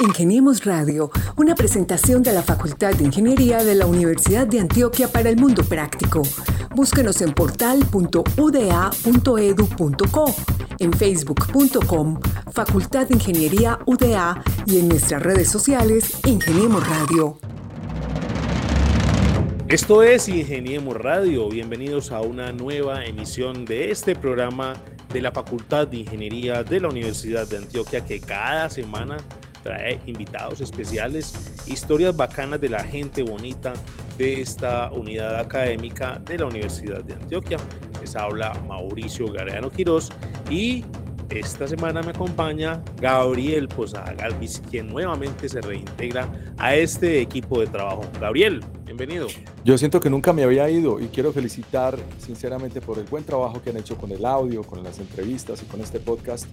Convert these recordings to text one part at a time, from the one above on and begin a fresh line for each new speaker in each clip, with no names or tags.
Ingeniemos Radio, una presentación de la Facultad de Ingeniería de la Universidad de Antioquia para el Mundo Práctico. Búsquenos en portal.uda.edu.co, en facebook.com, Facultad de Ingeniería UDA y en nuestras redes sociales Ingeniemos Radio.
Esto es Ingeniemos Radio. Bienvenidos a una nueva emisión de este programa de la Facultad de Ingeniería de la Universidad de Antioquia que cada semana trae invitados especiales, historias bacanas de la gente bonita de esta unidad académica de la Universidad de Antioquia. Les habla Mauricio Gareano Quirós y esta semana me acompaña Gabriel Posada Galvis, quien nuevamente se reintegra a este equipo de trabajo. Gabriel, bienvenido.
Yo siento que nunca me había ido y quiero felicitar sinceramente por el buen trabajo que han hecho con el audio, con las entrevistas y con este podcast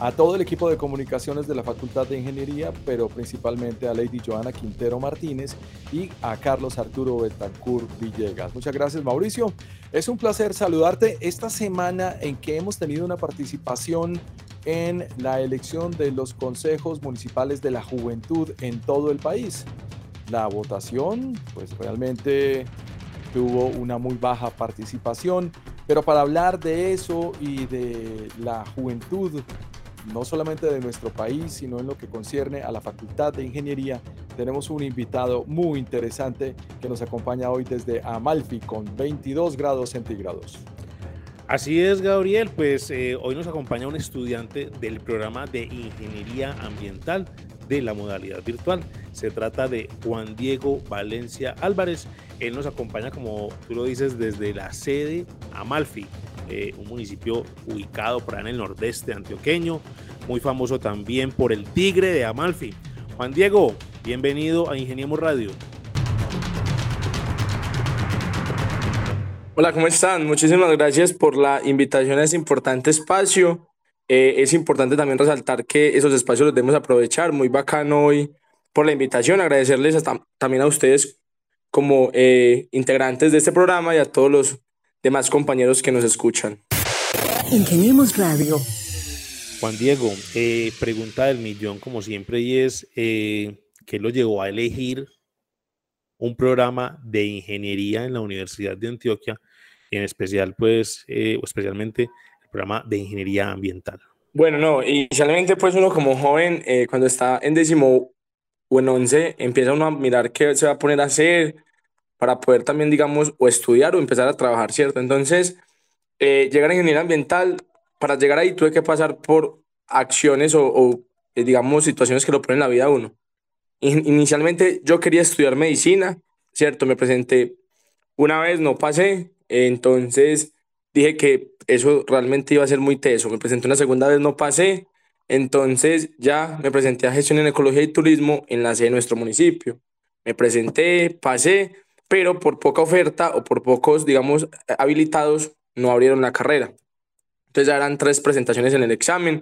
a todo el equipo de comunicaciones de la Facultad de Ingeniería, pero principalmente a Lady Joana Quintero Martínez y a Carlos Arturo Betancourt Villegas. Muchas gracias, Mauricio. Es un placer saludarte esta semana en que hemos tenido una participación en la elección de los consejos municipales de la juventud en todo el país. La votación, pues realmente tuvo una muy baja participación, pero para hablar de eso y de la juventud no solamente de nuestro país, sino en lo que concierne a la Facultad de Ingeniería, tenemos un invitado muy interesante que nos acompaña hoy desde Amalfi con 22 grados centígrados.
Así es, Gabriel, pues eh, hoy nos acompaña un estudiante del programa de Ingeniería Ambiental de la modalidad virtual. Se trata de Juan Diego Valencia Álvarez. Él nos acompaña, como tú lo dices, desde la sede Amalfi eh, un municipio ubicado por en el nordeste antioqueño, muy famoso también por el Tigre de Amalfi. Juan Diego, bienvenido a Ingeniemos Radio.
Hola, ¿cómo están? Muchísimas gracias por la invitación a este importante espacio. Eh, es importante también resaltar que esos espacios los debemos aprovechar. Muy bacano hoy por la invitación. Agradecerles también a ustedes como eh, integrantes de este programa y a todos los demás compañeros que nos escuchan.
Ingeniemos Radio.
Juan Diego, eh, pregunta del millón como siempre y es, eh, ¿qué lo llevó a elegir un programa de ingeniería en la Universidad de Antioquia, y en especial, pues, eh, o especialmente programa de ingeniería ambiental?
Bueno, no, inicialmente pues uno como joven, cuando está en décimo o en once, empieza uno a mirar qué se va a poner a hacer, para poder también, digamos, o estudiar o empezar a trabajar, ¿cierto? Entonces, eh, llegar a ingeniería ambiental, para llegar ahí tuve que pasar por acciones o, eh, digamos, situaciones que lo ponen en la vida a uno. inicialmente yo quería estudiar medicina, ¿cierto? Me presenté una vez, no pasé, entonces dije que eso realmente iba a ser muy teso. Me presenté una segunda vez, no pasé, entonces ya me presenté a gestión en ecología y turismo en la sede de nuestro municipio. Me presenté, pasé, pero por poca oferta o por pocos, digamos, habilitados, no abrieron la carrera. Entonces ya eran tres presentaciones en el examen.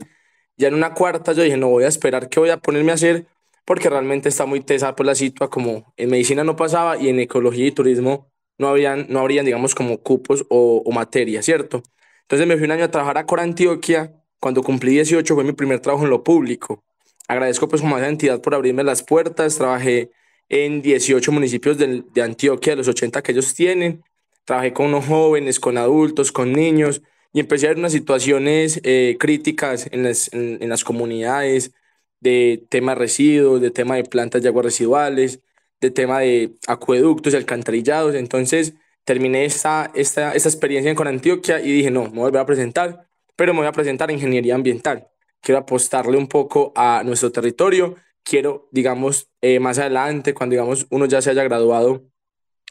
Ya en una cuarta yo dije, no voy a esperar qué voy a ponerme a hacer porque realmente está muy tesa por la situación, como en medicina no pasaba y en ecología y turismo no habrían, no habrían digamos, como cupos o, o materia, ¿cierto? Entonces me fui un año a trabajar a Cora Antioquia. Cuando cumplí 18 fue mi primer trabajo en lo público. Agradezco pues como a esa entidad por abrirme las puertas. Trabajé en 18 municipios de, de Antioquia, de los 80 que ellos tienen. Trabajé con unos jóvenes, con adultos, con niños y empecé a ver unas situaciones eh, críticas en las, en, las comunidades de tema de residuos, de tema de plantas de aguas residuales, de tema de acueductos y alcantarillados. Entonces terminé esta, esta, esta experiencia con Antioquia y dije, no, me voy a presentar, pero me voy a presentar en ingeniería ambiental. Quiero apostarle un poco a nuestro territorio quiero, digamos, eh, más adelante, cuando digamos uno ya se haya graduado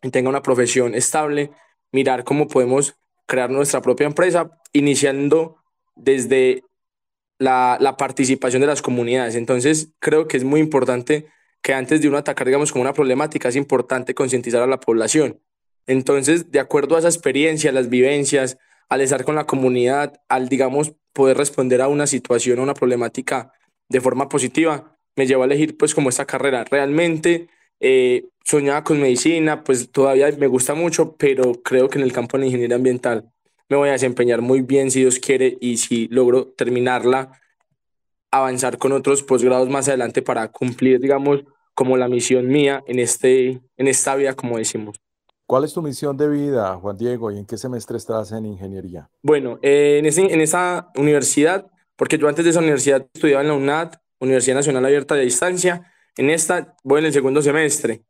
y tenga una profesión estable, mirar cómo podemos crear nuestra propia empresa, iniciando desde la, la, participación de las comunidades. Entonces, creo que es muy importante que antes de uno atacar, digamos, como una problemática, es importante concientizar a la población. Entonces, de acuerdo a esa experiencia, las vivencias, al estar con la comunidad, al, digamos, poder responder a una situación, a una problemática de forma positiva, me llevó a elegir pues como esta carrera. Realmente eh, soñaba con medicina, pues todavía me gusta mucho, pero creo que en el campo de la ingeniería ambiental me voy a desempeñar muy bien si Dios quiere y si logro terminarla avanzar con otros posgrados más adelante para cumplir, digamos, como la misión mía en, este, en esta vida, como decimos.
¿Cuál es tu misión de vida, Juan Diego, y en qué semestre estás en ingeniería?
Bueno, eh, en, ese, en esa universidad, porque yo antes de esa universidad estudiaba en la UNAD, Universidad Nacional Abierta de Distancia, en esta voy en el segundo semestre.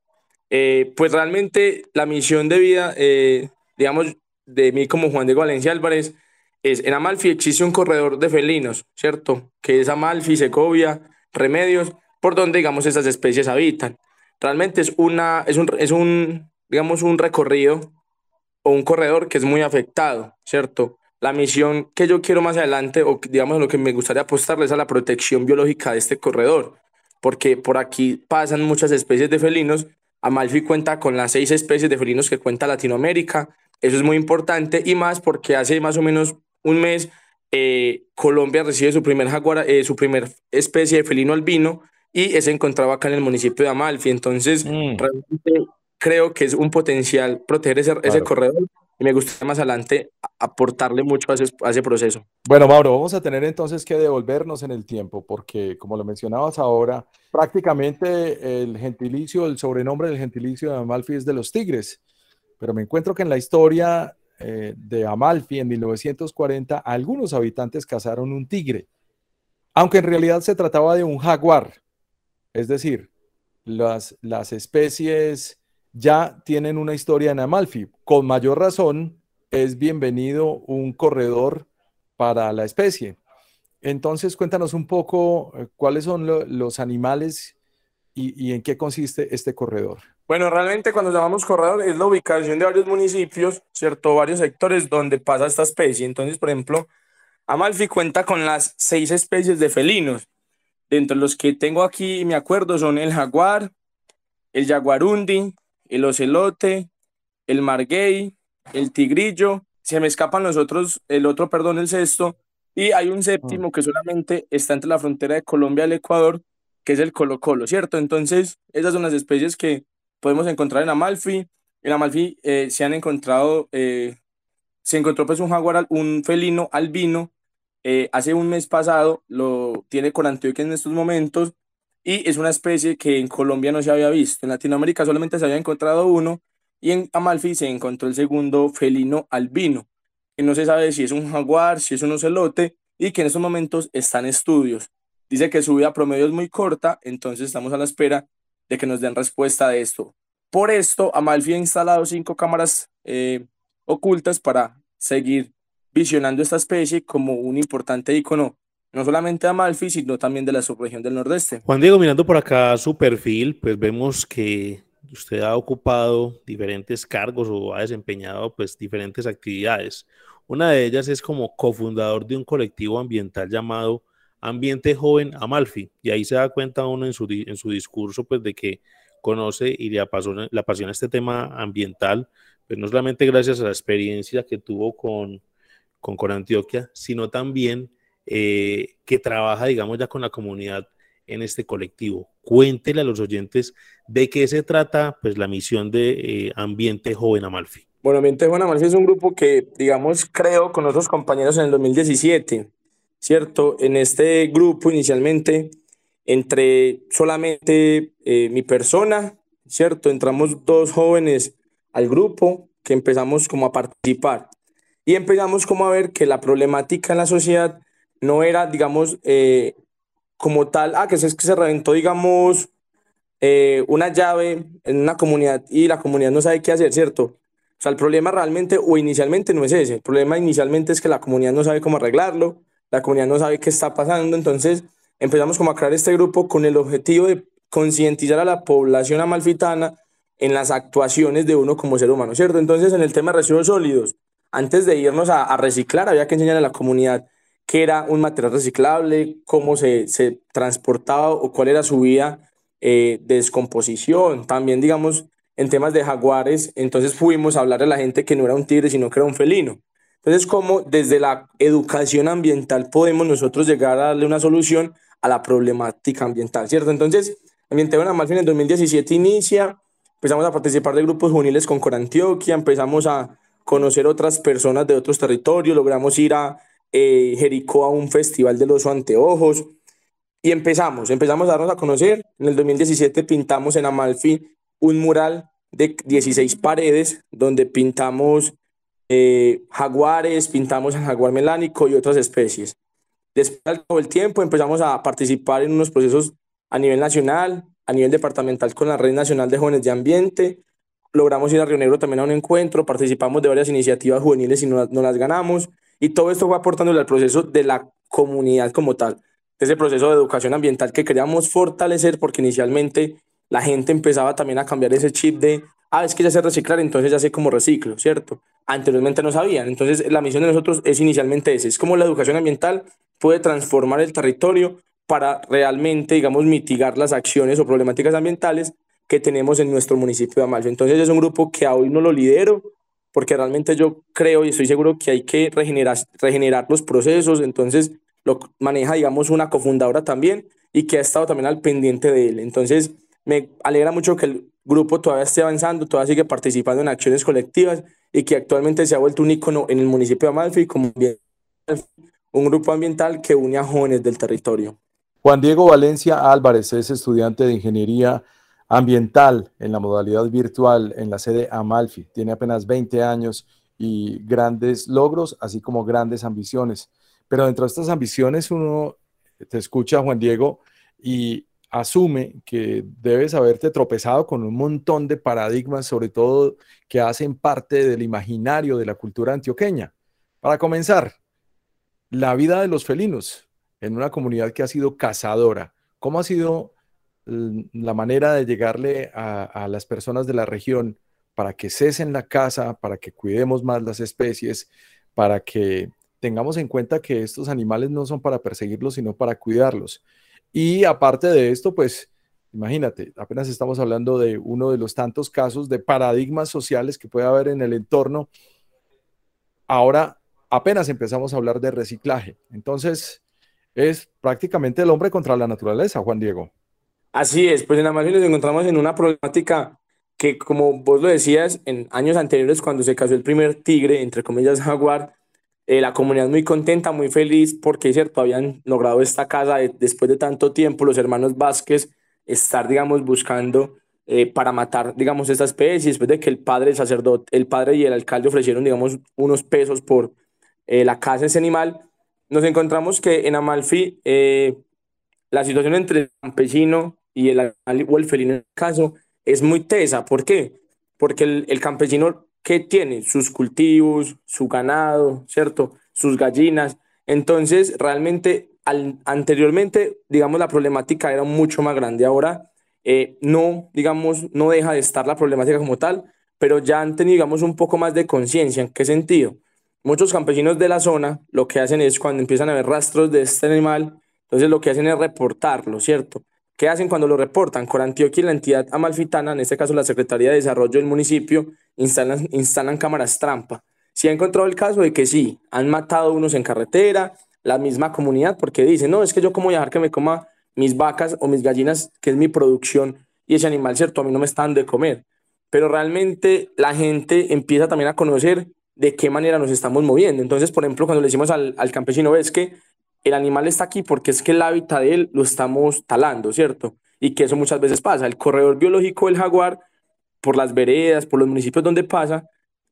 Eh, pues realmente la misión de vida, eh, digamos, de mí como Juan Diego Valencia Álvarez, es en Amalfi existe un corredor de felinos, ¿cierto? Que es Amalfi, Segovia, Remedios, por donde, digamos, esas especies habitan. Realmente es, una, es, un, es un digamos, un recorrido o un corredor que es muy afectado, ¿cierto? La misión que yo quiero más adelante, o digamos lo que me gustaría apostarle es a la protección biológica de este corredor, porque por aquí pasan muchas especies de felinos. Amalfi cuenta con las seis especies de felinos que cuenta Latinoamérica. Eso es muy importante y más porque hace más o menos un mes eh, Colombia recibe su primer jaguar, eh, su primer especie de felino albino y se encontraba acá en el municipio de Amalfi. Entonces, mm. realmente creo que es un potencial proteger ese, ese corredor y me gustaría más adelante aportarle mucho a ese, a ese, proceso.
Bueno, Mauro, vamos a tener entonces que devolvernos en el tiempo, porque como lo mencionabas ahora, prácticamente el gentilicio, el sobrenombre del gentilicio de Amalfi es de los tigres, pero me encuentro que en la historia eh, de Amalfi en 1940 algunos habitantes cazaron un tigre, aunque en realidad se trataba de un jaguar, es decir, las, las especies ya tienen una historia en Amalfi. Con mayor razón, es bienvenido un corredor para la especie. Entonces, cuéntanos un poco eh, cuáles son los animales y, en qué consiste este corredor.
Bueno, realmente cuando llamamos corredor es la ubicación de varios municipios, ¿cierto? Varios sectores donde pasa esta especie. Entonces, por ejemplo, Amalfi cuenta con las seis especies de felinos. Dentro de los que tengo aquí, me acuerdo, son el jaguar, el jaguarundi, el ocelote, el margay, el tigrillo, se me escapan los otros, el otro, perdón, el sexto, y hay un séptimo mm. que solamente está entre la frontera de Colombia y el Ecuador, que es el colo colo, ¿cierto? Entonces, esas son las especies que podemos encontrar en Amalfi. En Amalfi eh, se han encontrado, eh, se encontró pues un jaguar, un felino albino, eh, hace un mes pasado, lo tiene con Antioquia en estos momentos, y es una especie que en Colombia no se había visto. En Latinoamérica solamente se había encontrado uno y en Amalfi se encontró el segundo felino albino, que no se sabe si es un jaguar, si es un ocelote y que en estos momentos están en estudios. Dice que su vida promedio es muy corta, entonces estamos a la espera de que nos den respuesta de esto. Por esto, Amalfi ha instalado cinco cámaras eh, ocultas para seguir visionando esta especie como un importante icono no solamente de Amalfi, sino también de la subregión del Nordeste.
Juan Diego, mirando por acá su perfil, pues vemos que usted ha ocupado diferentes cargos o ha desempeñado pues diferentes actividades. Una de ellas es como cofundador de un colectivo ambiental llamado Ambiente Joven Amalfi, y ahí se da cuenta uno en su, en su discurso pues de que conoce y le apasiona, le apasiona este tema ambiental, pues no solamente gracias a la experiencia que tuvo con, con, con Antioquia, sino también eh, que trabaja, digamos, ya con la comunidad en este colectivo. Cuéntele a los oyentes de qué se trata, pues, la misión de eh, Ambiente Joven Amalfi.
Bueno, Ambiente Joven Amalfi es un grupo que, digamos, creo con otros compañeros en el 2017, ¿cierto? En este grupo inicialmente entre solamente eh, mi persona, ¿cierto? Entramos dos jóvenes al grupo que empezamos como a participar y empezamos como a ver que la problemática en la sociedad no era, digamos, eh, como tal, ah, que es que se reventó, digamos, eh, una llave en una comunidad y la comunidad no sabe qué hacer, ¿cierto? O sea, el problema realmente o inicialmente no es ese, el problema inicialmente es que la comunidad no sabe cómo arreglarlo, la comunidad no sabe qué está pasando, entonces empezamos como a crear este grupo con el objetivo de concientizar a la población amalfitana en las actuaciones de uno como ser humano, ¿cierto? Entonces, en el tema de residuos sólidos, antes de irnos a, a reciclar, había que enseñar a la comunidad qué era un material reciclable, cómo se, se transportaba o cuál era su vía eh, de descomposición. También, digamos, en temas de jaguares, entonces fuimos a hablar a la gente que no era un tigre, sino que era un felino. Entonces, cómo desde la educación ambiental podemos nosotros llegar a darle una solución a la problemática ambiental, ¿cierto? Entonces, Ambiente Buena Amalfi en el 2017 inicia, empezamos a participar de grupos juveniles con Corantioquia, empezamos a conocer otras personas de otros territorios, logramos ir a eh, Jericó a un festival de los anteojos y empezamos, empezamos a darnos a conocer. En el 2017 pintamos en Amalfi un mural de 16 paredes donde pintamos eh, jaguares, pintamos al jaguar melánico y otras especies. Después, del tiempo, empezamos a participar en unos procesos a nivel nacional, a nivel departamental con la Red Nacional de Jóvenes de Ambiente. Logramos ir a Río Negro también a un encuentro, participamos de varias iniciativas juveniles y no, no las ganamos. Y todo esto fue aportándole al proceso de la comunidad como tal, de ese proceso de educación ambiental que queríamos fortalecer porque inicialmente la gente empezaba también a cambiar ese chip de, ah, es que ya sé reciclar, entonces ya sé cómo reciclo, ¿cierto? Anteriormente no sabían. Entonces la misión de nosotros es inicialmente ese, es como la educación ambiental puede transformar el territorio para realmente, digamos, mitigar las acciones o problemáticas ambientales que tenemos en nuestro municipio de Amalfi. Entonces es un grupo que hoy no lo lidero, porque realmente yo creo y estoy seguro que hay que regenerar, regenerar los procesos, entonces lo maneja, digamos, una cofundadora también y que ha estado también al pendiente de él. Entonces me alegra mucho que el grupo todavía esté avanzando, todavía sigue participando en acciones colectivas y que actualmente se ha vuelto un ícono en el municipio de Amalfi como un grupo ambiental que une a jóvenes del territorio.
Juan Diego Valencia Álvarez es estudiante de Ingeniería Ambiental en la modalidad virtual en la sede Amalfi. Tiene apenas 20 años y grandes logros, así como grandes ambiciones. Pero dentro de estas ambiciones uno te escucha, Juan Diego, y asume que debes haberte tropezado con un montón de paradigmas, sobre todo que hacen parte del imaginario de la cultura antioqueña. Para comenzar, la vida de los felinos en una comunidad que ha sido cazadora. ¿Cómo ha sido la manera de llegarle a, las personas de la región para que cesen la caza, para que cuidemos más las especies, para que tengamos en cuenta que estos animales no son para perseguirlos, sino para cuidarlos? Y aparte de esto, pues imagínate, apenas estamos hablando de uno de los tantos casos de paradigmas sociales que puede haber en el entorno. Ahora apenas empezamos a hablar de reciclaje. Entonces, es prácticamente el hombre contra la naturaleza, Juan Diego.
Así es, pues en Amalfi nos encontramos en una problemática que, como vos lo decías, en años anteriores, cuando se casó el primer tigre, entre comillas, jaguar, eh, la comunidad muy contenta, muy feliz, porque es cierto, habían logrado esta casa después de tanto tiempo, los hermanos Vázquez, estar, digamos, buscando eh, para matar, digamos, esta especie, después de que el padre, sacerdote, el padre y el alcalde ofrecieron, digamos, unos pesos por eh, la caza de ese animal, nos encontramos que en Amalfi eh, la situación entre el campesino y el o el felino en el caso es muy tesa. ¿Por qué? Porque el, el campesino que tiene sus cultivos, su ganado, ¿cierto? Sus gallinas. Entonces, realmente, al, anteriormente, digamos, la problemática era mucho más grande. Ahora, eh, no, digamos, no deja de estar la problemática como tal, pero ya han tenido, digamos, un poco más de conciencia. ¿En qué sentido? Muchos campesinos de la zona lo que hacen es cuando empiezan a ver rastros de este animal, entonces lo que hacen es reportarlo, ¿cierto? ¿Qué hacen cuando lo reportan? Con Antioquia y la entidad amalfitana, en este caso la Secretaría de Desarrollo del municipio, instalan, instalan cámaras trampa. Si ha encontrado el caso de que sí, han matado unos en carretera, la misma comunidad, porque dicen, no, es que yo como dejar que me coma mis vacas o mis gallinas, que es mi producción, y ese animal, ¿cierto? A mí no me están de comer. Pero realmente la gente empieza también a conocer de qué manera nos estamos moviendo. Entonces, por ejemplo, cuando le decimos al, al campesino, ves que el animal está aquí porque es que el hábitat de él lo estamos talando, ¿cierto? Y que eso muchas veces pasa. El corredor biológico del jaguar, por las veredas, por los municipios donde pasa,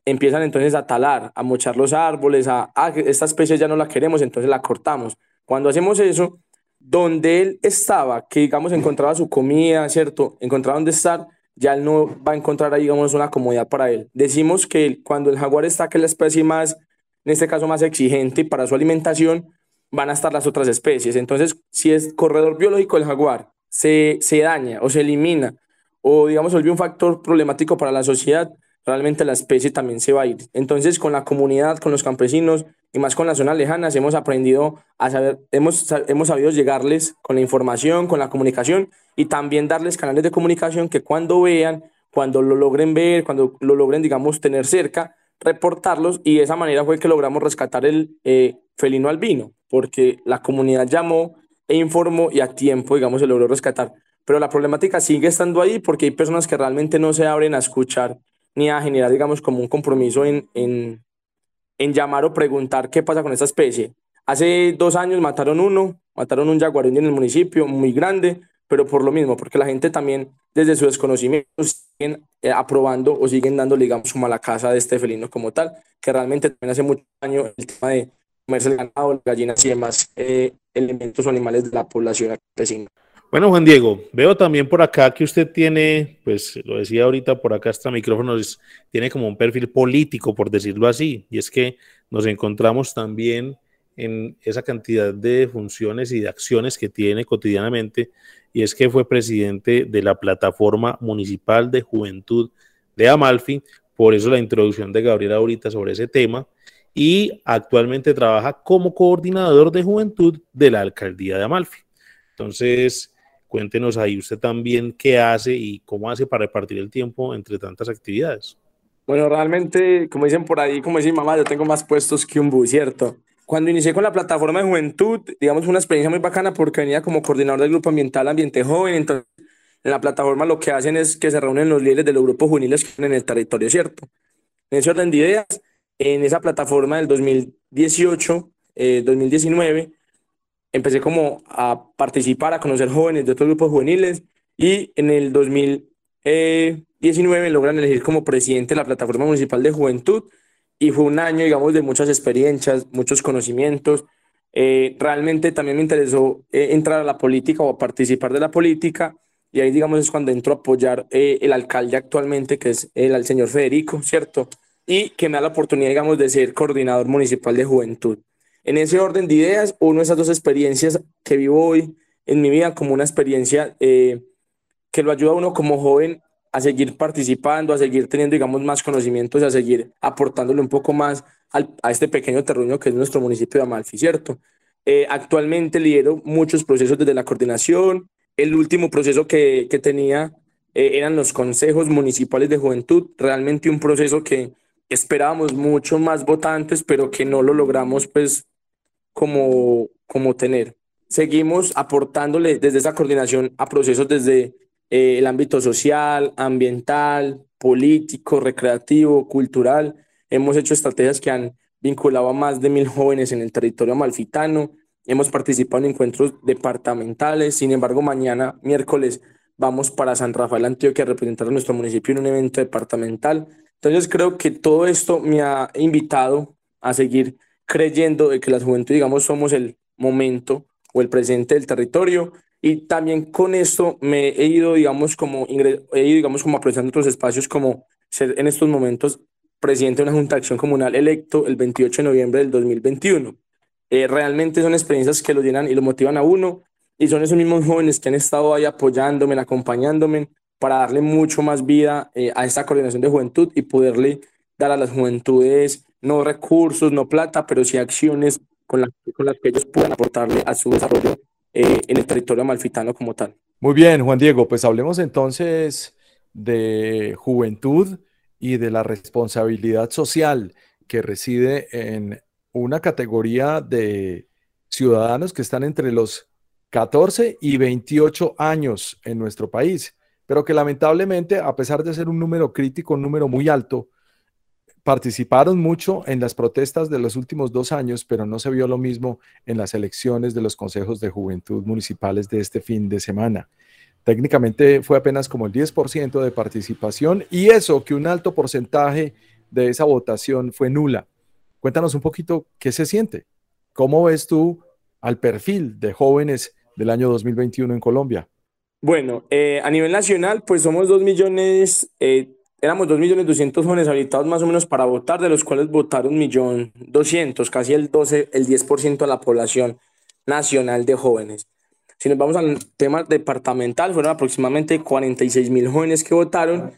empiezan entonces a talar, a mochar los árboles, a, ah, esta especie ya no la queremos, entonces la cortamos. Cuando hacemos eso, donde él estaba, que digamos encontraba su comida, ¿cierto? Encontraba dónde estar, ya él no va a encontrar ahí, digamos, una comodidad para él. Decimos que cuando el jaguar está, que es la especie más, en este caso, más exigente para su alimentación, van a estar las otras especies. Entonces, si es corredor biológico del jaguar, se, se daña o se elimina, o digamos, vuelve un factor problemático para la sociedad, realmente la especie también se va a ir. Entonces, con la comunidad, con los campesinos y más con las zonas lejanas, hemos aprendido a saber, hemos, hemos sabido llegarles con la información, con la comunicación y también darles canales de comunicación que cuando vean, cuando lo logren ver, cuando lo logren, digamos, tener cerca, reportarlos y de esa manera fue que logramos rescatar el eh, felino albino, porque la comunidad llamó e informó y a tiempo, digamos, se logró rescatar. Pero la problemática sigue estando ahí porque hay personas que realmente no se abren a escuchar ni a generar, digamos, como un compromiso en, en, en llamar o preguntar qué pasa con esta especie. Hace dos años mataron uno mataron un jaguarín en el municipio muy grande, pero por lo mismo, porque la gente también desde su desconocimiento siguen eh, aprobando o siguen dando, digamos, como a la casa de este felino como tal, que realmente también hace mucho daño el tema de comerse el ganado, las gallinas y demás eh, elementos o animales de la población vecina.
Bueno, Juan Diego, veo también por acá que usted tiene, pues lo decía ahorita por acá hasta micrófonos, tiene como un perfil político, por decirlo así, y es que nos encontramos también en esa cantidad de funciones y de acciones que tiene cotidianamente, y es que fue presidente de la Plataforma Municipal de Juventud de Amalfi, por eso la introducción de Gabriel ahorita sobre ese tema, y actualmente trabaja como coordinador de juventud de la Alcaldía de Amalfi. Entonces, cuéntenos ahí usted también qué hace y cómo hace para repartir el tiempo entre tantas actividades.
Bueno, realmente, como dicen por ahí, como dice mamá, yo tengo más puestos que un bus, ¿cierto? Cuando inicié con la plataforma de juventud, digamos, fue una experiencia muy bacana porque venía como coordinador del grupo ambiental Ambiente Joven. Entonces, en la plataforma lo que hacen es que se reúnen los líderes de los grupos juveniles en el territorio, ¿cierto? En ese orden de ideas, en esa plataforma del 2018, 2019, eh, empecé como a participar, a conocer jóvenes de otros grupos juveniles y en el 2019 logran elegir como presidente de la plataforma municipal de juventud y fue un año, digamos, de muchas experiencias, muchos conocimientos. Eh, realmente también me interesó eh, entrar a la política o a participar de la política y ahí, digamos, es cuando entro a apoyar eh, el alcalde actualmente, que es el, el señor Federico, ¿cierto? Y que me da la oportunidad, digamos, de ser coordinador municipal de juventud. En ese orden de ideas, uno de esas dos experiencias que vivo hoy en mi vida como una experiencia que lo ayuda a uno como joven a seguir participando, a seguir teniendo, digamos, más conocimientos, a seguir aportándole un poco más a este pequeño terruño que es nuestro municipio de Amalfi, ¿cierto? Eh, actualmente lidero muchos procesos desde la coordinación. El último proceso que, que tenía eh, eran los consejos municipales de juventud, realmente un proceso que esperábamos mucho más votantes, pero que no lo logramos pues como, como tener. Seguimos aportándole desde esa coordinación a procesos desde eh, el ámbito social, ambiental, político, recreativo, cultural. Hemos hecho estrategias que han vinculado a más de mil jóvenes en el territorio amalfitano. Hemos participado en encuentros departamentales. Sin embargo, mañana, miércoles, vamos para San Rafael, Antioquia, a representar a nuestro municipio en un evento departamental. Entonces, creo que todo esto me ha invitado a seguir creyendo de que la juventud, digamos, somos el momento o el presente del territorio y también con esto me he ido, digamos, como, he ido, digamos, como aprovechando otros espacios como ser en estos momentos presidente de una Junta de Acción Comunal electo el 28 de noviembre del 2021. Eh, realmente son experiencias que lo llenan y lo motivan a uno y son esos mismos jóvenes que han estado ahí apoyándome, acompañándome para darle mucho más vida eh, a esta coordinación de juventud y poderle dar a las juventudes no recursos, no plata, pero sí acciones con, las que ellos puedan aportarle a su desarrollo eh, en el territorio amalfitano como tal.
Muy bien, Juan Diego, pues hablemos entonces de juventud y de la responsabilidad social que reside en una categoría de ciudadanos que están entre los 14 y 28 años en nuestro país, pero que lamentablemente, a pesar de ser un número crítico, un número muy alto, participaron mucho en las protestas de los últimos dos años, pero no se vio lo mismo en las elecciones de los consejos de juventud municipales de este fin de semana. Técnicamente fue apenas como el 10% de participación y eso que un alto porcentaje de esa votación fue nula. Cuéntanos un poquito qué se siente. ¿Cómo ves tú al perfil de jóvenes del año 2021 en Colombia?
Bueno, eh, a nivel nacional, pues somos dos millones eh, éramos 2.200.000 jóvenes habilitados más o menos para votar, de los cuales votaron 1.200.000, casi el 12, el 10% de la población nacional de jóvenes. Si nos vamos al tema departamental, fueron aproximadamente 46.000 jóvenes que votaron.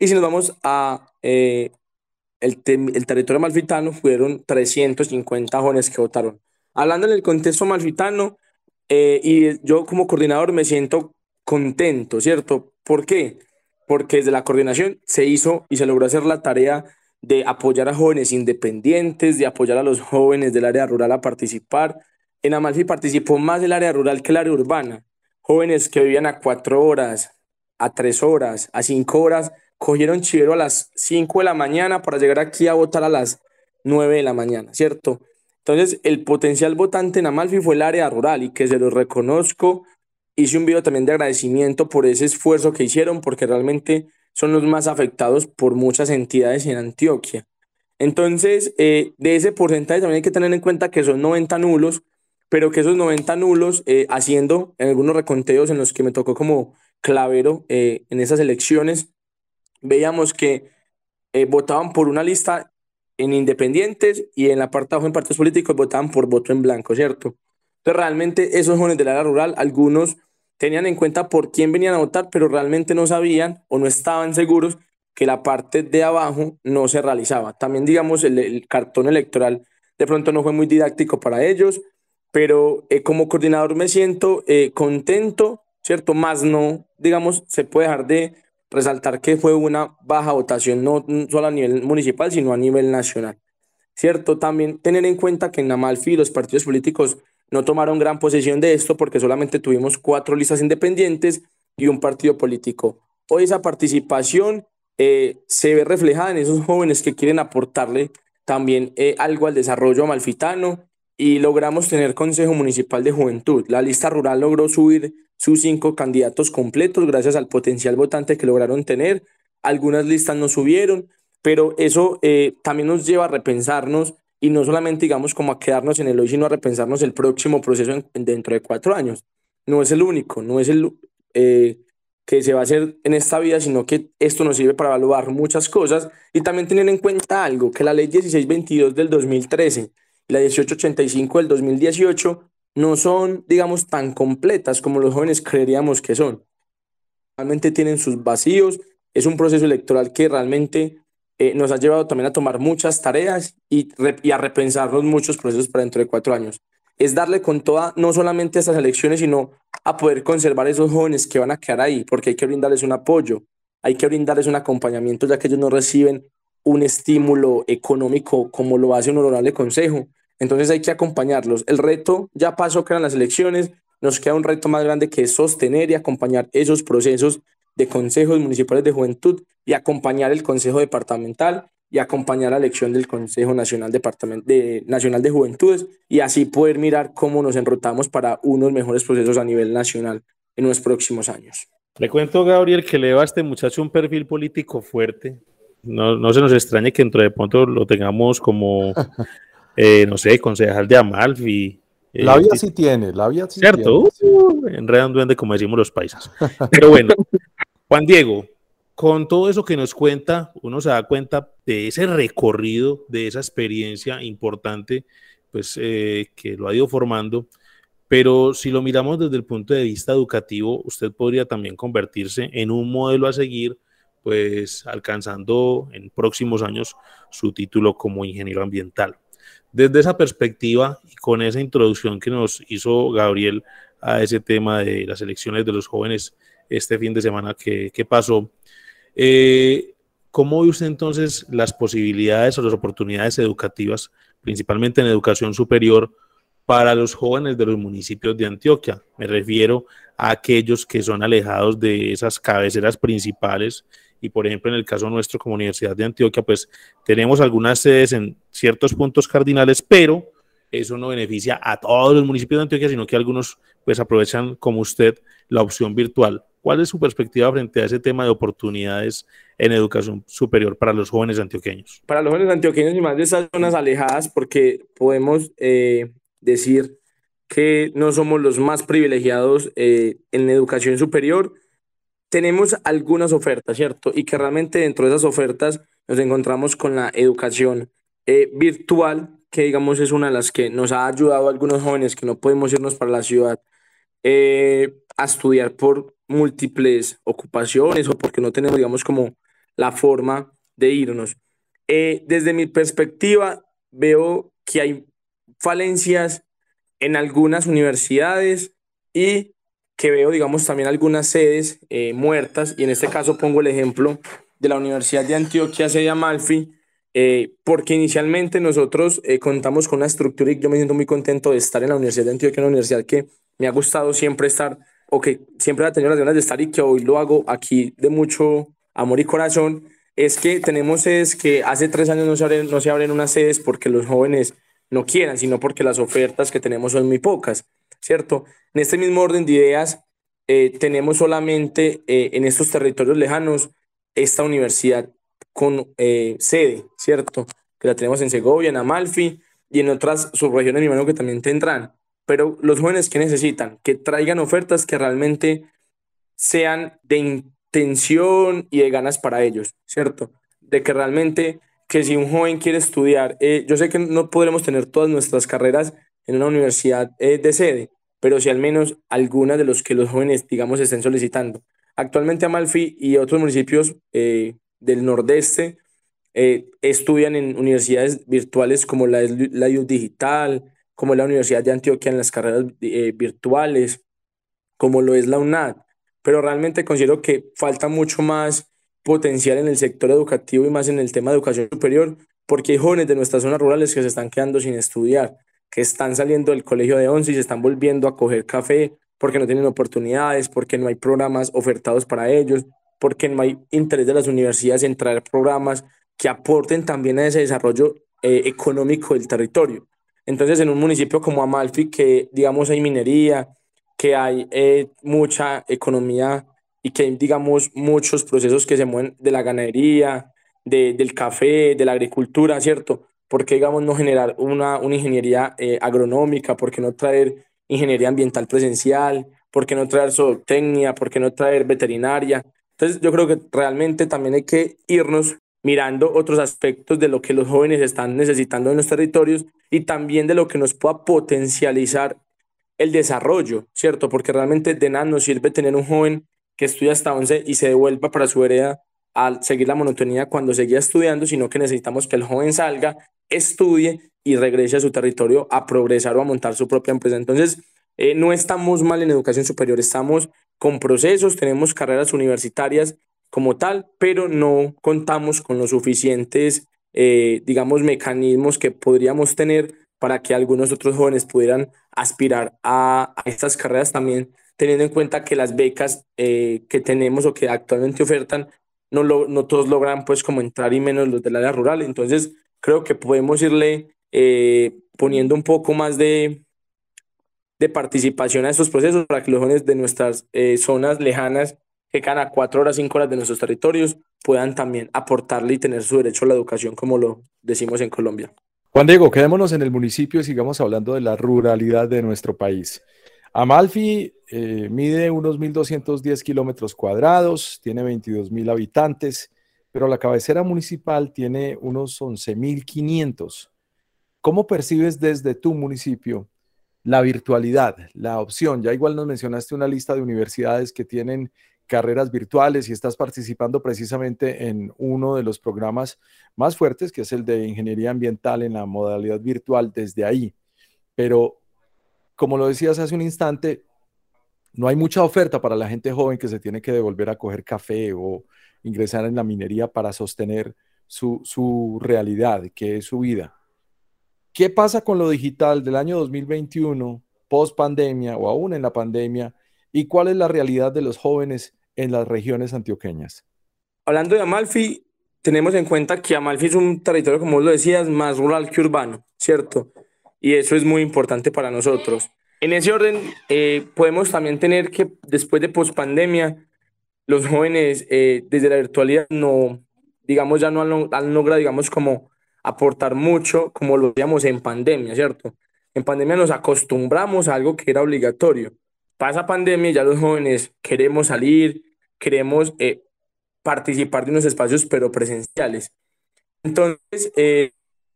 Y si nos vamos a eh, el, el, territorio malfitano, fueron 350 jóvenes que votaron. Hablando en el contexto malfitano, eh, y yo como coordinador me siento contento, ¿cierto? ¿Por qué? porque desde la coordinación se hizo y se logró hacer la tarea de apoyar a jóvenes independientes, de apoyar a los jóvenes del área rural a participar. En Amalfi participó más el área rural que el área urbana. Jóvenes que vivían a cuatro horas, a tres horas, a cinco horas, cogieron chivero a las cinco de la mañana para llegar aquí a votar a las nueve de la mañana, ¿cierto? Entonces, el potencial votante en Amalfi fue el área rural y que se lo reconozco. Hice un video también de agradecimiento por ese esfuerzo que hicieron, porque realmente son los más afectados por muchas entidades en Antioquia. Entonces, eh, de ese porcentaje también hay que tener en cuenta que son 90 nulos, pero que esos 90 nulos, eh, haciendo en algunos reconteos en los que me tocó como clavero eh, en esas elecciones, veíamos que votaban por una lista en independientes y en la parte abajo en partidos políticos votaban por voto en blanco, ¿cierto? Entonces realmente esos jóvenes del área rural, algunos tenían en cuenta por quién venían a votar, pero realmente no sabían o no estaban seguros que la parte de abajo no se realizaba. También, digamos, el, cartón electoral de pronto no fue muy didáctico para ellos, pero eh, como coordinador me siento eh, contento, ¿cierto? Más no, digamos, se puede dejar de resaltar que fue una baja votación, no solo a nivel municipal, sino a nivel nacional. ¿Cierto? También tener en cuenta que en Amalfi los partidos políticos no tomaron gran posesión de esto porque solamente tuvimos cuatro listas independientes y un partido político. Hoy esa participación eh, se ve reflejada en esos jóvenes que quieren aportarle también eh, algo al desarrollo amalfitano y logramos tener Consejo Municipal de Juventud. La lista rural logró subir sus cinco candidatos completos gracias al potencial votante que lograron tener. Algunas listas no subieron, pero eso eh, también nos lleva a repensarnos y no solamente, digamos, como a quedarnos en el hoy, sino a repensarnos el próximo proceso dentro de cuatro años. No es el único, no es el eh, que se va a hacer en esta vida, sino que esto nos sirve para evaluar muchas cosas y también tener en cuenta algo, que la ley 1622 del 2013 la 1885 del 2018 no son, digamos, tan completas como los jóvenes creeríamos que son. Realmente tienen sus vacíos, es un proceso electoral que realmente eh, nos ha llevado también a tomar muchas tareas y, a repensarnos muchos procesos para dentro de cuatro años. Es darle con toda, no solamente a estas elecciones, sino a poder conservar esos jóvenes que van a quedar ahí, porque hay que brindarles un apoyo, hay que brindarles un acompañamiento, ya que ellos no reciben un estímulo económico como lo hace un honorable consejo. Entonces hay que acompañarlos. El reto ya pasó que eran las elecciones, nos queda un reto más grande que es sostener y acompañar esos procesos de consejos municipales de juventud y acompañar el consejo departamental y acompañar la elección del Consejo Nacional, de, Nacional de Juventudes y así poder mirar cómo nos enrutamos para unos mejores procesos a nivel nacional en los próximos años.
Le cuento, Gabriel, que le va a este muchacho un perfil político fuerte, no, no se nos extrañe que dentro de pronto lo tengamos como, eh, no sé, concejal de Amalfi.
Eh, la vida sí tiene, la vida sí
¿Cierto? Tiene. Uh, duende, como decimos los paisas. Pero bueno, Juan Diego, con todo eso que nos cuenta, uno se da cuenta de ese recorrido, de esa experiencia importante, pues eh, que lo ha ido formando. Pero si lo miramos desde el punto de vista educativo, usted podría también convertirse en un modelo a seguir pues alcanzando en próximos años su título como ingeniero ambiental. Desde esa perspectiva y con esa introducción que nos hizo Gabriel a ese tema de las elecciones de los jóvenes este fin de semana que, pasó, eh, ¿cómo ve usted entonces las posibilidades o las oportunidades educativas, principalmente en educación superior, para los jóvenes de los municipios de Antioquia? Me refiero a aquellos que son alejados de esas cabeceras principales y por ejemplo en el caso nuestro como Universidad de Antioquia, pues tenemos algunas sedes en ciertos puntos cardinales, pero eso no beneficia a todos los municipios de Antioquia, sino que algunos pues aprovechan como usted la opción virtual. ¿Cuál es su perspectiva frente a ese tema de oportunidades en educación superior para los jóvenes antioqueños?
Para los jóvenes antioqueños y más de esas zonas alejadas, porque podemos eh, decir que no somos los más privilegiados eh, en educación superior, tenemos algunas ofertas, ¿cierto? Y que realmente dentro de esas ofertas nos encontramos con la educación eh, virtual, que digamos es una de las que nos ha ayudado a algunos jóvenes que no podemos irnos para la ciudad eh, a estudiar por múltiples ocupaciones o porque no tenemos, digamos, como la forma de irnos. Eh, desde mi perspectiva, veo que hay falencias en algunas universidades y que veo, digamos, también algunas sedes eh, muertas, y en este caso pongo el ejemplo de la Universidad de Antioquia, sede Amalfi, eh, porque inicialmente nosotros eh, contamos con una estructura y yo me siento muy contento de estar en la Universidad de Antioquia, una universidad que me ha gustado siempre estar, o que siempre ha tenido las ganas de estar y que hoy lo hago aquí de mucho amor y corazón, es que tenemos sedes que hace tres años no se abren, no se abren unas sedes porque los jóvenes no quieran, sino porque las ofertas que tenemos son muy pocas, ¿cierto? En este mismo orden de ideas, eh, tenemos solamente eh, en estos territorios lejanos esta universidad con eh, sede, ¿cierto? Que la tenemos en Segovia, en Amalfi y en otras subregiones, mi hermano, que también tendrán. Pero los jóvenes que necesitan, que traigan ofertas que realmente sean de intención y de ganas para ellos, ¿cierto? De que realmente, que si un joven quiere estudiar, yo sé que no podremos tener todas nuestras carreras en una universidad de sede, pero si al menos algunas de los que los jóvenes, digamos, estén solicitando. Actualmente Amalfi y otros municipios eh, del nordeste eh, estudian en universidades virtuales como la, la Digital, como la Universidad de Antioquia en las carreras eh, virtuales, como lo es la UNAD. Pero realmente considero que falta mucho más potencial en el sector educativo y más en el tema de educación superior, porque hay jóvenes de nuestras zonas rurales que se están quedando sin estudiar que están saliendo del colegio de once y se están volviendo a coger café porque no tienen oportunidades, porque no hay programas ofertados para ellos, porque no hay interés de las universidades en traer programas que aporten también a ese desarrollo eh, económico del territorio. Entonces, en un municipio como Amalfi, que digamos hay minería, que hay eh, mucha economía y que hay, digamos, muchos procesos que se mueven de la ganadería, de, del café, de la agricultura, ¿cierto? ¿Por qué, digamos, no generar una, una ingeniería eh, agronómica? ¿Por qué no traer ingeniería ambiental presencial? ¿Por qué no traer zootecnia? ¿Por qué no traer veterinaria? Entonces, yo creo que realmente también hay que irnos mirando otros aspectos de lo que los jóvenes están necesitando en los territorios y también de lo que nos pueda potencializar el desarrollo, ¿cierto? Porque realmente de nada nos sirve tener un joven que estudia hasta 11 y se devuelva para su hereda al seguir la monotonía cuando seguía estudiando, sino que necesitamos que el joven salga estudie y regrese a su territorio a progresar o a montar su propia empresa. Entonces, eh, no estamos mal en educación superior, estamos con procesos, tenemos carreras universitarias como tal, pero no contamos con los suficientes, eh, digamos, mecanismos que podríamos tener para que algunos otros jóvenes pudieran aspirar a, estas carreras también, teniendo en cuenta que las becas eh, que tenemos o que actualmente ofertan, no, lo, no todos logran pues como entrar y menos los del área rural. Entonces, creo que podemos irle eh, poniendo un poco más de, de participación a estos procesos para que los jóvenes de nuestras eh, zonas lejanas, que cada cuatro horas, cinco horas de nuestros territorios, puedan también aportarle y tener su derecho a la educación, como lo decimos en Colombia.
Juan Diego, quedémonos en el municipio y sigamos hablando de la ruralidad de nuestro país. Amalfi eh, mide unos 1.210 kilómetros cuadrados, tiene 22.000 habitantes pero la cabecera municipal tiene unos 11.500. ¿Cómo percibes desde tu municipio la virtualidad, la opción? Ya igual nos mencionaste una lista de universidades que tienen carreras virtuales y estás participando precisamente en uno de los programas más fuertes, que es el de ingeniería ambiental en la modalidad virtual desde ahí. Pero, como lo decías hace un instante, no hay mucha oferta para la gente joven que se tiene que devolver a coger café o ingresar en la minería para sostener su, realidad, que es su vida. ¿Qué pasa con lo digital del año 2021, post pandemia o aún en la pandemia? ¿Y cuál es la realidad de los jóvenes en las regiones antioqueñas?
Hablando de Amalfi, tenemos en cuenta que Amalfi es un territorio, como lo decías, más rural que urbano, ¿cierto? Y eso es muy importante para nosotros. En ese orden, eh, podemos también tener que después de post pandemia, los jóvenes eh, desde la virtualidad no, digamos, ya no han, logrado, digamos, como aportar mucho como lo hacíamos en pandemia, ¿cierto? En pandemia nos acostumbramos a algo que era obligatorio. Pasa pandemia ya los jóvenes queremos salir, queremos eh, participar de unos espacios, pero presenciales. Entonces, eh,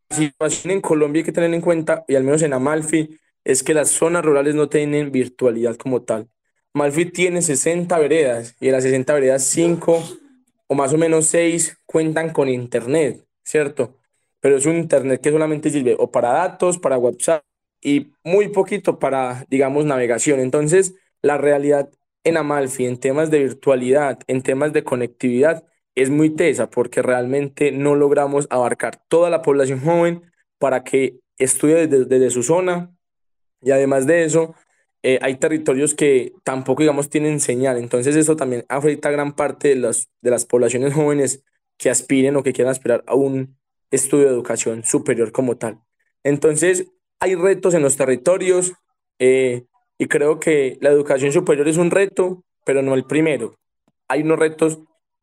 la situación en Colombia hay que tener en cuenta, y al menos en Amalfi, es que las zonas rurales no tienen virtualidad como tal. Malfi tiene 60 veredas y de las 60 veredas, 5 o más o menos 6 cuentan con internet, ¿cierto? Pero es un internet que solamente sirve o para datos, para WhatsApp y muy poquito para, digamos, navegación. Entonces, la realidad en Amalfi, en temas de virtualidad, en temas de conectividad, es muy tesa porque realmente no logramos abarcar toda la población joven para que estudie desde, desde su zona y además de eso, eh, hay territorios que tampoco, digamos, tienen señal. Entonces eso también afecta a gran parte de, las de las poblaciones jóvenes que aspiren o que quieran aspirar a un estudio de educación superior como tal. Entonces, hay retos en los territorios eh, y creo que la educación superior es un reto, pero no el primero. Hay unos retos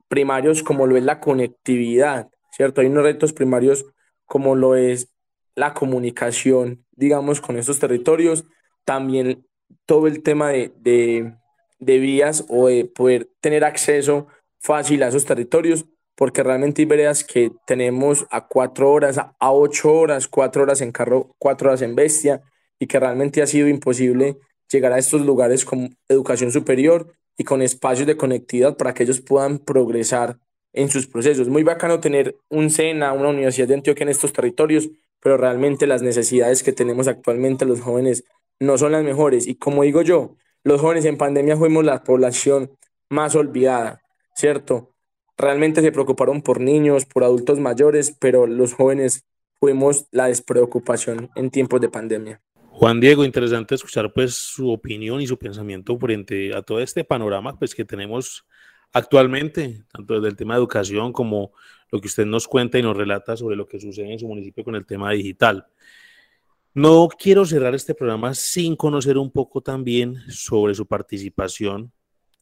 primarios como lo es la conectividad, ¿cierto? Hay unos retos primarios como lo es la comunicación, digamos, con esos territorios. También todo el tema de, de, de vías o de poder tener acceso fácil a esos territorios, porque realmente hay veredas que tenemos a cuatro horas, a ocho horas, cuatro horas en carro, cuatro horas en bestia, y que realmente ha sido imposible llegar a estos lugares con educación superior y con espacios de conectividad para que ellos puedan progresar en sus procesos. Muy bacano tener un SENA, una universidad de Antioquia en estos territorios, pero realmente las necesidades que tenemos actualmente los jóvenes no son las mejores. Y como digo yo, los jóvenes en pandemia fuimos la población más olvidada, ¿cierto? Realmente se preocuparon por niños, por adultos mayores, pero los jóvenes fuimos la despreocupación en tiempos de pandemia.
Juan Diego, interesante escuchar pues su opinión y su pensamiento frente a todo este panorama pues que tenemos actualmente, tanto desde el tema de educación como lo que usted nos cuenta y nos relata sobre lo que sucede en su municipio con el tema digital. No quiero cerrar este programa sin conocer un poco también sobre su participación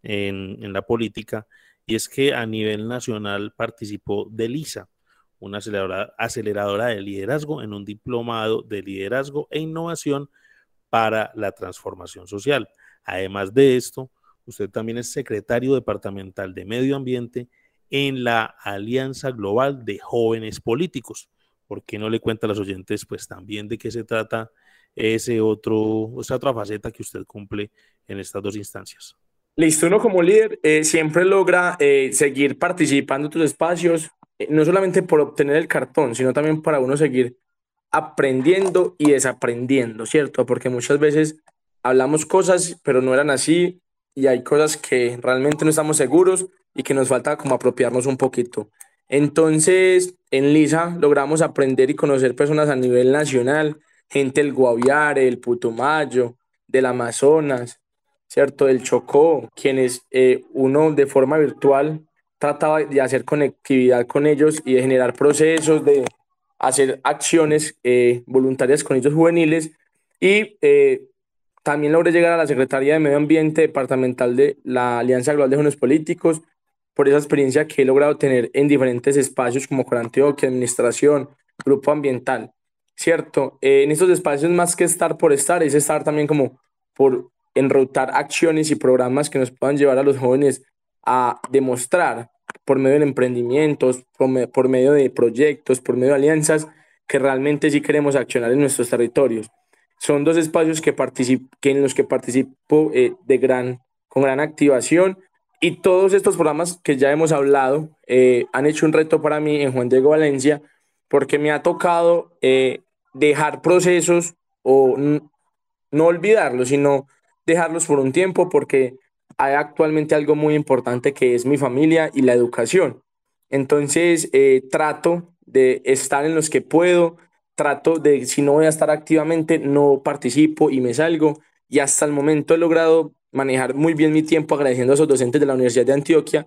en, en la política y es que a nivel nacional participó de LISA, una aceleradora, aceleradora de liderazgo en un diplomado de liderazgo e innovación para la transformación social. Además de esto, usted también es secretario departamental de Medio Ambiente en la Alianza Global de Jóvenes Políticos. ¿Por qué no le cuenta a los oyentes pues también de qué se trata ese otro, esa otra faceta que usted cumple en estas dos instancias?
Listo, uno como líder eh, siempre logra eh, seguir participando en tus espacios, eh, no solamente por obtener el cartón, sino también para uno seguir aprendiendo y desaprendiendo, ¿cierto? Porque muchas veces hablamos cosas, pero no eran así, y hay cosas que realmente no estamos seguros y que nos falta como apropiarnos un poquito. Entonces, en Lisa logramos aprender y conocer personas a nivel nacional, gente del Guaviare, del Putumayo, del Amazonas, ¿cierto? Del Chocó, quienes eh, uno de forma virtual trataba de hacer conectividad con ellos y de generar procesos, de hacer acciones eh, voluntarias con ellos juveniles y eh, también logré llegar a la Secretaría de Medio Ambiente Departamental de la Alianza Global de Jóvenes Políticos por esa experiencia que he logrado tener en diferentes espacios como con Antioquia, Administración, Grupo Ambiental, ¿cierto? Eh, en estos espacios más que estar por estar, es estar también como por enrutar acciones y programas que nos puedan llevar a los jóvenes a demostrar por medio de emprendimientos, por, medio de proyectos, por medio de alianzas, que realmente sí queremos accionar en nuestros territorios. Son dos espacios que, que en los que participo eh, de gran, con gran activación y todos estos programas que ya hemos hablado eh, han hecho un reto para mí en Juan Diego Valencia porque me ha tocado eh, dejar procesos o no olvidarlos, sino dejarlos por un tiempo porque hay actualmente algo muy importante que es mi familia y la educación. Entonces, eh, trato de estar en los que puedo, trato de, si no voy a estar activamente, no participo y me salgo. Y hasta el momento he logrado manejar muy bien mi tiempo agradeciendo a esos docentes de la Universidad de Antioquia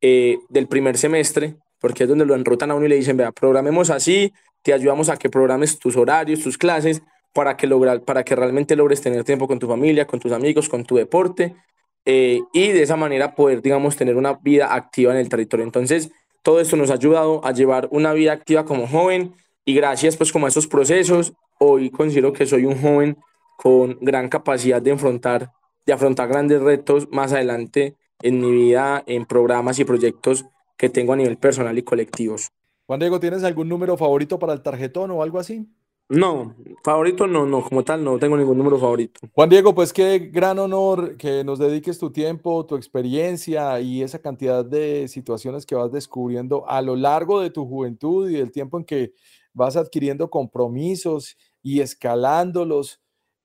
eh, del primer semestre, porque es donde lo enrutan a uno y le dicen, vea, programemos así, te ayudamos a que programes tus horarios, tus clases, para que, lograr, para que realmente logres tener tiempo con tu familia, con tus amigos, con tu deporte eh, y de esa manera poder, digamos, tener una vida activa en el territorio. Entonces, todo esto nos ha ayudado a llevar una vida activa como joven y gracias pues como a estos procesos, hoy considero que soy un joven con gran capacidad de afrontar, de afrontar grandes retos más adelante en mi vida, en programas y proyectos que tengo a nivel personal y colectivos.
Juan Diego, ¿tienes algún número favorito para el tarjetón o algo así?
No, favorito no, no, como tal no tengo ningún número favorito.
Juan Diego, pues qué gran honor que nos dediques tu tiempo, tu experiencia y esa cantidad de situaciones que vas descubriendo a lo largo de tu juventud y del tiempo en que vas adquiriendo compromisos y escalándolos.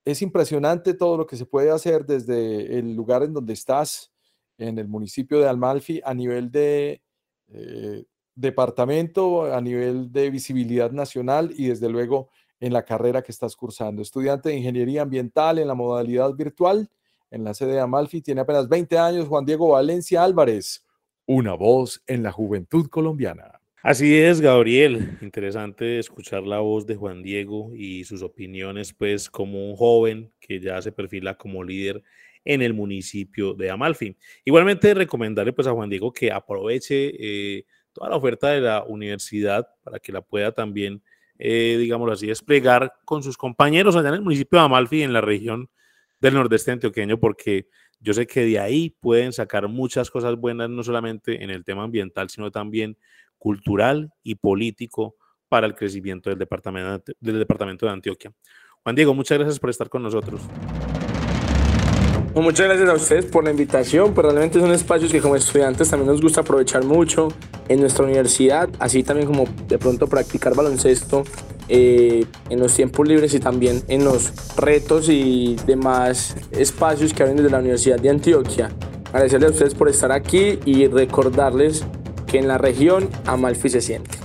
Es impresionante todo lo que se puede hacer desde el lugar en donde estás, en el municipio de Almalfi, a nivel de eh, departamento, a nivel de visibilidad nacional y desde luego en la carrera que estás cursando. Estudiante de Ingeniería Ambiental en la modalidad virtual en la sede de Amalfi, tiene apenas 20 años, Juan Diego Valencia Álvarez, una voz en la juventud colombiana.
Así es, Gabriel. Interesante escuchar la voz de Juan Diego y sus opiniones, pues como un joven que ya se perfila como líder en el municipio de Amalfi. Igualmente, recomendarle pues a Juan Diego que aproveche eh, toda la oferta de la universidad para que la pueda también, eh, digámoslo así, desplegar con sus compañeros allá en el municipio de Amalfi, en la región del nordeste antioqueño, porque yo sé que de ahí pueden sacar muchas cosas buenas, no solamente en el tema ambiental, sino también cultural y político para el crecimiento del departamento, del departamento de Antioquia. Juan Diego, muchas gracias por estar con nosotros.
Muchas gracias a ustedes por la invitación, pero realmente son espacios que como estudiantes también nos gusta aprovechar mucho en nuestra universidad, así también como de pronto practicar baloncesto eh, en los tiempos libres y también en los retos y demás espacios que abren desde la Universidad de Antioquia. Agradecerles a ustedes por estar aquí y recordarles que en la región Amalfi se siente.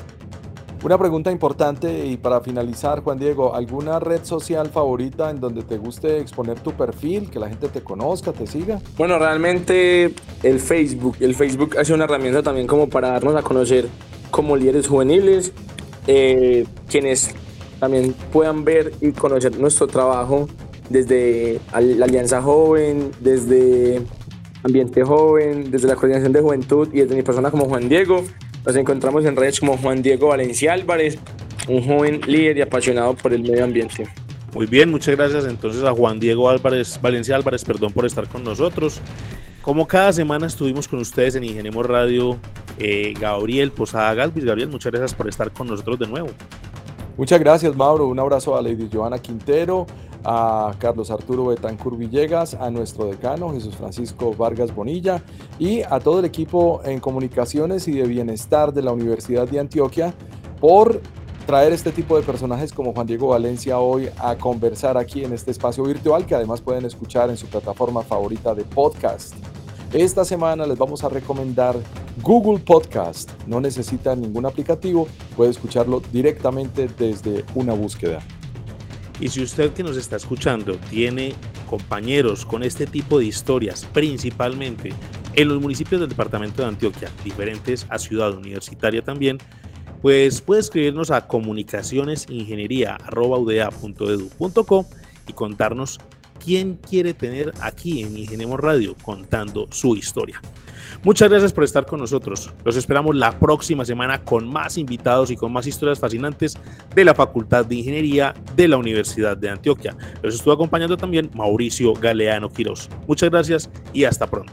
Una pregunta importante y para finalizar, Juan Diego, ¿alguna red social favorita en donde te guste exponer tu perfil, que la gente te conozca, te siga?
Bueno, realmente el Facebook. El Facebook ha sido una herramienta también como para darnos a conocer como líderes juveniles, eh, quienes también puedan ver y conocer nuestro trabajo desde la Alianza Joven, desde Ambiente Joven, desde la Coordinación de Juventud y desde mi persona como Juan Diego. Nos encontramos en redes como Juan Diego Valencia Álvarez, un joven líder y apasionado por el medio ambiente.
Muy bien, muchas gracias entonces a Juan Diego Álvarez, Valencia Álvarez, perdón por estar con nosotros. Como cada semana estuvimos con ustedes en Ingeniemos Radio, eh, Gabriel Posada Galvis. Gabriel, muchas gracias por estar con nosotros de nuevo.
Muchas gracias, Mauro. Un abrazo a Lady Joana Quintero, a Carlos Arturo Betancur Villegas, a nuestro decano Jesús Francisco Vargas Bonilla y a todo el equipo en comunicaciones y de bienestar de la Universidad de Antioquia por traer este tipo de personajes como Juan Diego Valencia hoy a conversar aquí en este espacio virtual que además pueden escuchar en su plataforma favorita de podcast. Esta semana les vamos a recomendar Google Podcast. No necesita ningún aplicativo, puede escucharlo directamente desde una búsqueda.
Y si usted que nos está escuchando tiene compañeros con este tipo de historias, principalmente en los municipios del departamento de Antioquia, diferentes a Ciudad Universitaria también, pues puede escribirnos a comunicacionesingeniería.udea.edu.co y contarnos quién quiere tener aquí en Ingeniemos Radio contando su historia. Muchas gracias por estar con nosotros. Los esperamos la próxima semana con más invitados y con más historias fascinantes de la Facultad de Ingeniería de la Universidad de Antioquia. Los estuvo acompañando también Mauricio Galeano Quiroz. Muchas gracias y hasta pronto.